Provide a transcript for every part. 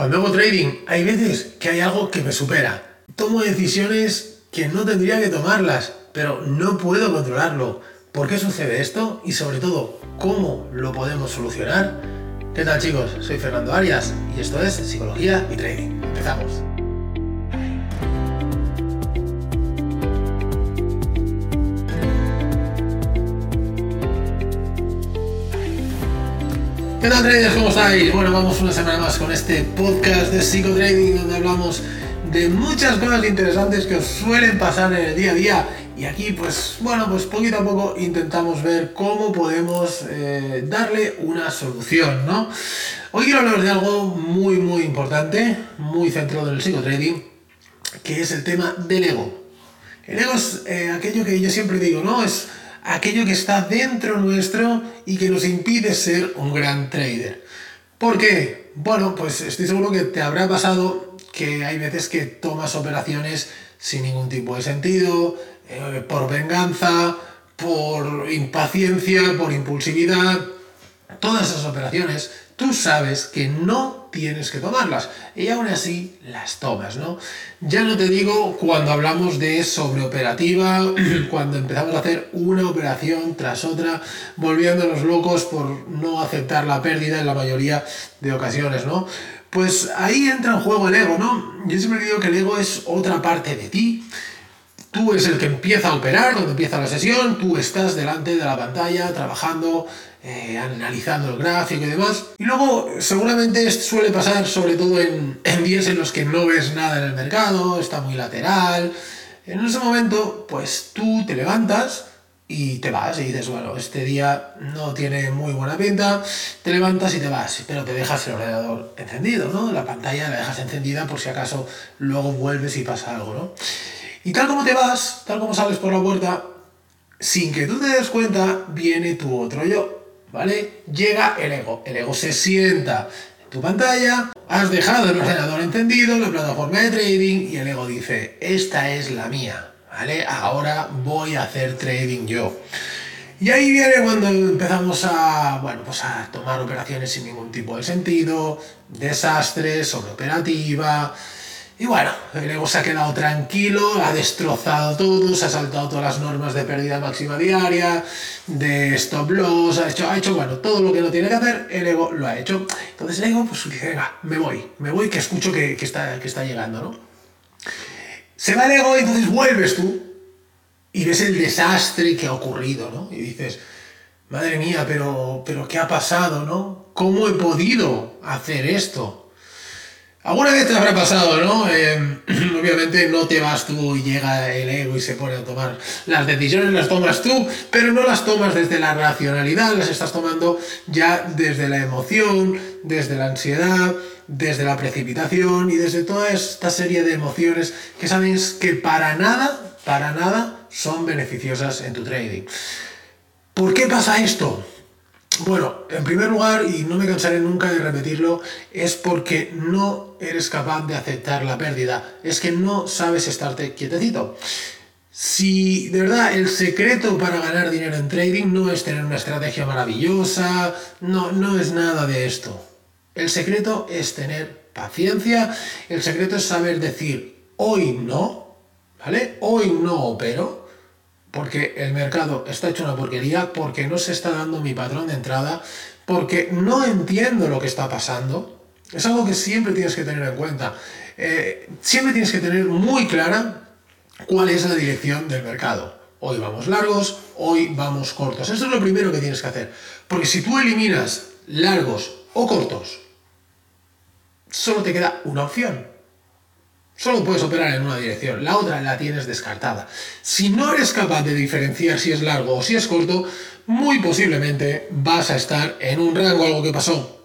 Cuando hago trading, hay veces que hay algo que me supera. Tomo decisiones que no tendría que tomarlas, pero no puedo controlarlo. ¿Por qué sucede esto? Y sobre todo, ¿cómo lo podemos solucionar? ¿Qué tal chicos? Soy Fernando Arias y esto es Psicología y Trading. Empezamos. ¿Qué tal traders? ¿Cómo estáis? Bueno, vamos una semana más con este podcast de psicotrading donde hablamos de muchas cosas interesantes que os suelen pasar en el día a día y aquí pues bueno pues poquito a poco intentamos ver cómo podemos eh, darle una solución, ¿no? Hoy quiero hablaros de algo muy muy importante, muy centrado en el psicotrading, que es el tema del ego. El ego es eh, aquello que yo siempre digo, ¿no? Es aquello que está dentro nuestro y que nos impide ser un gran trader. ¿Por qué? Bueno, pues estoy seguro que te habrá pasado que hay veces que tomas operaciones sin ningún tipo de sentido, eh, por venganza, por impaciencia, por impulsividad. Todas esas operaciones tú sabes que no tienes que tomarlas y aún así las tomas, ¿no? Ya no te digo cuando hablamos de sobreoperativa, cuando empezamos a hacer una operación tras otra, volviéndonos locos por no aceptar la pérdida en la mayoría de ocasiones, ¿no? Pues ahí entra en juego el ego, ¿no? Yo siempre digo que el ego es otra parte de ti. Tú es el que empieza a operar, cuando empieza la sesión, tú estás delante de la pantalla trabajando, eh, analizando el gráfico y demás. Y luego seguramente suele pasar sobre todo en días en los que no ves nada en el mercado, está muy lateral. En ese momento, pues tú te levantas y te vas y dices, bueno, este día no tiene muy buena pinta, te levantas y te vas, pero te dejas el ordenador encendido, ¿no? La pantalla la dejas encendida por si acaso luego vuelves y pasa algo, ¿no? Y tal como te vas, tal como sales por la puerta, sin que tú te des cuenta, viene tu otro yo. ¿vale? Llega el ego. El ego se sienta en tu pantalla, has dejado el ordenador encendido, la plataforma de trading y el ego dice, esta es la mía, ¿vale? Ahora voy a hacer trading yo. Y ahí viene cuando empezamos a, bueno, pues a tomar operaciones sin ningún tipo de sentido, desastres, sobreoperativa, y bueno, el ego se ha quedado tranquilo, ha destrozado todo, se ha saltado todas las normas de pérdida máxima diaria, de stop loss, ha hecho, ha hecho, bueno, todo lo que no tiene que hacer, el ego lo ha hecho. Entonces el ego, pues dice, venga, me voy, me voy que escucho que, está, que está llegando, ¿no? Se va el ego y entonces vuelves tú y ves el desastre que ha ocurrido, ¿no? Y dices, madre mía, pero, pero ¿qué ha pasado, no? ¿Cómo he podido hacer esto? Alguna vez te habrá pasado, ¿no? Eh, obviamente no te vas tú y llega el ego y se pone a tomar las decisiones, las tomas tú, pero no las tomas desde la racionalidad, las estás tomando ya desde la emoción, desde la ansiedad, desde la precipitación y desde toda esta serie de emociones que sabes que para nada, para nada son beneficiosas en tu trading. ¿Por qué pasa esto? Bueno, en primer lugar, y no me cansaré nunca de repetirlo, es porque no eres capaz de aceptar la pérdida. Es que no sabes estarte quietecito. Si de verdad el secreto para ganar dinero en trading no es tener una estrategia maravillosa, no, no es nada de esto. El secreto es tener paciencia, el secreto es saber decir hoy no, ¿vale? Hoy no opero, porque el mercado está hecho una porquería, porque no se está dando mi patrón de entrada, porque no entiendo lo que está pasando. Es algo que siempre tienes que tener en cuenta. Eh, siempre tienes que tener muy clara cuál es la dirección del mercado. Hoy vamos largos, hoy vamos cortos. Eso es lo primero que tienes que hacer. Porque si tú eliminas largos o cortos, solo te queda una opción. Solo puedes operar en una dirección, la otra la tienes descartada. Si no eres capaz de diferenciar si es largo o si es corto, muy posiblemente vas a estar en un rango, algo que pasó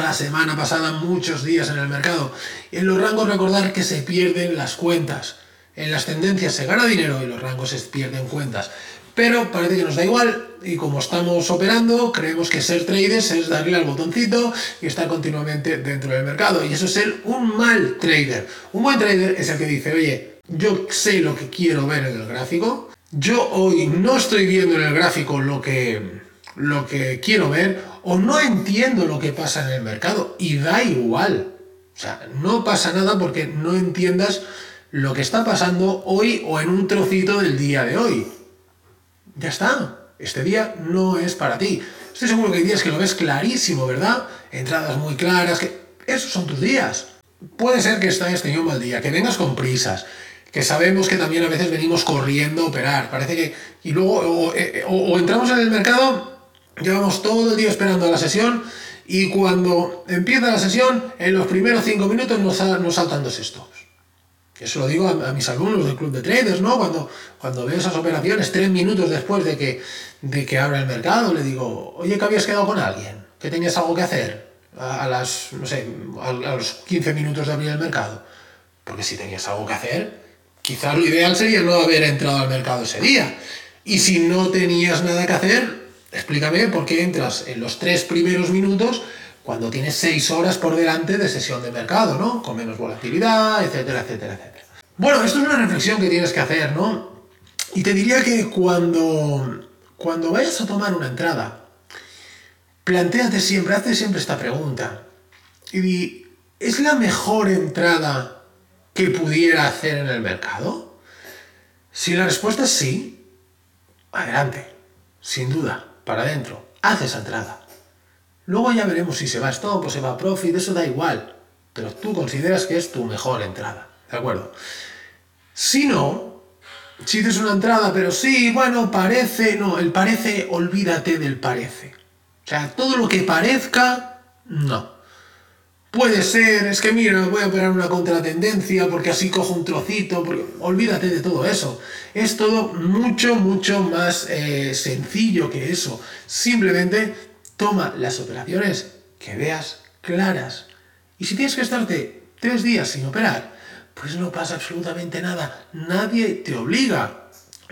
la semana pasada muchos días en el mercado. En los rangos recordar que se pierden las cuentas. En las tendencias se gana dinero y los rangos se pierden cuentas pero parece que nos da igual y como estamos operando, creemos que ser traders es darle al botoncito y estar continuamente dentro del mercado. Y eso es ser un mal trader. Un buen trader es el que dice, oye, yo sé lo que quiero ver en el gráfico, yo hoy no estoy viendo en el gráfico lo que, lo que quiero ver o no entiendo lo que pasa en el mercado y da igual. O sea, no pasa nada porque no entiendas lo que está pasando hoy o en un trocito del día de hoy. Ya está. Este día no es para ti. Estoy seguro que hay días que lo ves clarísimo, ¿verdad? Entradas muy claras, que esos son tus días. Puede ser que hayas tenido un mal día, que vengas con prisas, que sabemos que también a veces venimos corriendo a operar. Parece que. Y luego, o, eh, entramos en el mercado, llevamos todo el día esperando a la sesión, y cuando empieza la sesión, en los primeros cinco minutos nos, nos saltan dos Eso lo digo a, mis alumnos del club de traders, ¿no? Cuando, cuando veo esas operaciones, tres minutos después de que, de que abra el mercado, le digo, oye, que habías quedado con alguien, que tenías algo que hacer a, las, no sé, a, los 15 minutos de abrir el mercado. Porque si tenías algo que hacer, quizás lo ideal sería no haber entrado al mercado ese día. Y si no tenías nada que hacer, explícame por qué entras en los tres primeros minutos cuando tienes seis horas por delante de sesión de mercado, ¿no? Con menos volatilidad, etcétera, etcétera, etcétera. Bueno, esto es una reflexión que tienes que hacer, ¿no? Y te diría que cuando, cuando vayas a tomar una entrada, planteate siempre, hazte siempre esta pregunta. Y ¿es la mejor entrada que pudiera hacer en el mercado? Si la respuesta es sí, adelante, sin duda, para adentro, haz esa entrada. Luego ya veremos si se va stop o se va profit, eso da igual. Pero tú consideras que es tu mejor entrada. ¿De acuerdo? Si no, si dices una entrada, pero sí, bueno, parece. No, el parece, olvídate del parece. O sea, todo lo que parezca, no. Puede ser, es que mira, voy a operar una contratendencia porque así cojo un trocito, olvídate de todo eso. Es todo mucho, mucho más eh, sencillo que eso. Simplemente Toma las operaciones que veas claras. Y si tienes que estarte tres días sin operar, pues no pasa absolutamente nada. Nadie te obliga.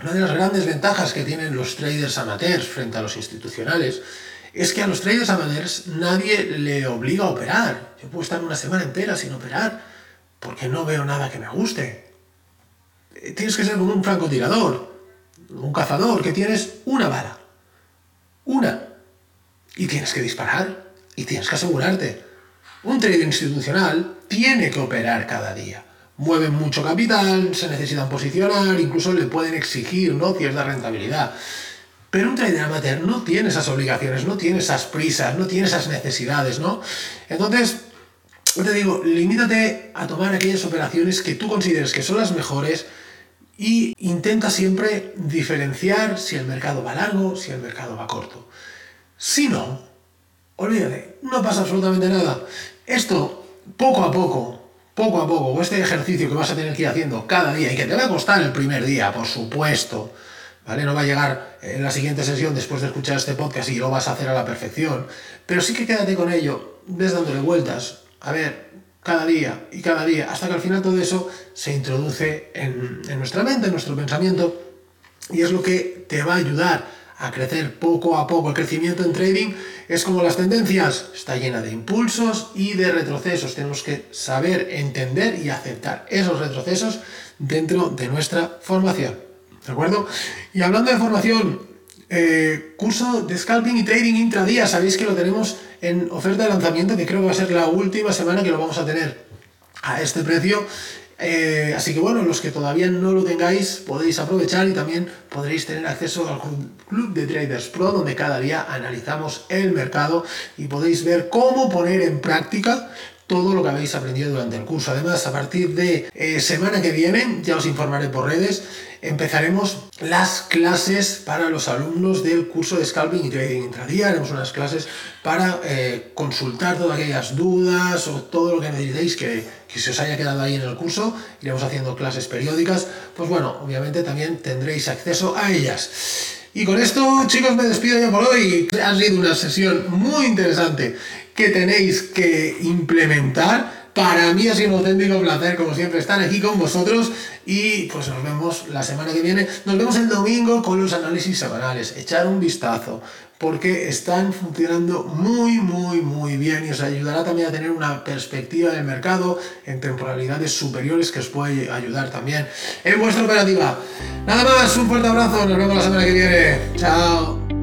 Una de las grandes ventajas que tienen los traders amateurs frente a los institucionales es que a los traders amateurs nadie le obliga a operar. Yo puedo estar una semana entera sin operar porque no veo nada que me guste. Eh, tienes que ser como un francotirador, un cazador, que tienes una bala. Una. Y tienes que disparar y tienes que asegurarte. Un trader institucional tiene que operar cada día. Mueven mucho capital, se necesitan posicionar, incluso le pueden exigir ¿no? cierta rentabilidad. Pero un trader amateur no tiene esas obligaciones, no tiene esas prisas, no tiene esas necesidades, ¿no? Entonces, te digo, limítate a tomar aquellas operaciones que tú consideres que son las mejores y intenta siempre diferenciar si el mercado va largo, si el mercado va corto. Si no, olvídate, no pasa absolutamente nada. Esto, poco a poco, poco a poco, o este ejercicio que vas a tener que ir haciendo cada día y que te va a costar el primer día, por supuesto, ¿vale? No va a llegar en la siguiente sesión después de escuchar este podcast y lo vas a hacer a la perfección. Pero sí que quédate con ello, ves dándole vueltas, a ver, cada día y cada día, hasta que al final todo eso se introduce en, en nuestra mente, en nuestro pensamiento, y es lo que te va a ayudar a crecer poco a poco. El crecimiento en trading es como las tendencias, está llena de impulsos y de retrocesos. Tenemos que saber entender y aceptar esos retrocesos dentro de nuestra formación. ¿De acuerdo? Y hablando de formación, eh, curso de scalping y trading intradía, sabéis que lo tenemos en oferta de lanzamiento, que creo que va a ser la última semana que lo vamos a tener a este precio. Eh, así que bueno, los que todavía no lo tengáis podéis aprovechar y también podréis tener acceso al Club de Traders Pro donde cada día analizamos el mercado y podéis ver cómo poner en práctica todo lo que habéis aprendido durante el curso. Además, a partir de eh, semana que viene, ya os informaré por redes, empezaremos las clases para los alumnos del curso de Scalping y Trading Intradía. Haremos unas clases para eh, consultar todas aquellas dudas o todo lo que necesitéis que, que se os haya quedado ahí en el curso. Iremos haciendo clases periódicas. Pues bueno, obviamente también tendréis acceso a ellas. Y con esto, chicos, me despido ya por hoy. Ha sido una sesión muy interesante que tenéis que implementar para mí ha sido un auténtico placer, como siempre, estar aquí con vosotros y pues nos vemos la semana que viene. Nos vemos el domingo con los análisis semanales. Echar un vistazo porque están funcionando muy, muy, muy bien y os ayudará también a tener una perspectiva del mercado en temporalidades superiores que os puede ayudar también en vuestra operativa. Nada más, un fuerte abrazo, nos vemos la semana que viene. Chao.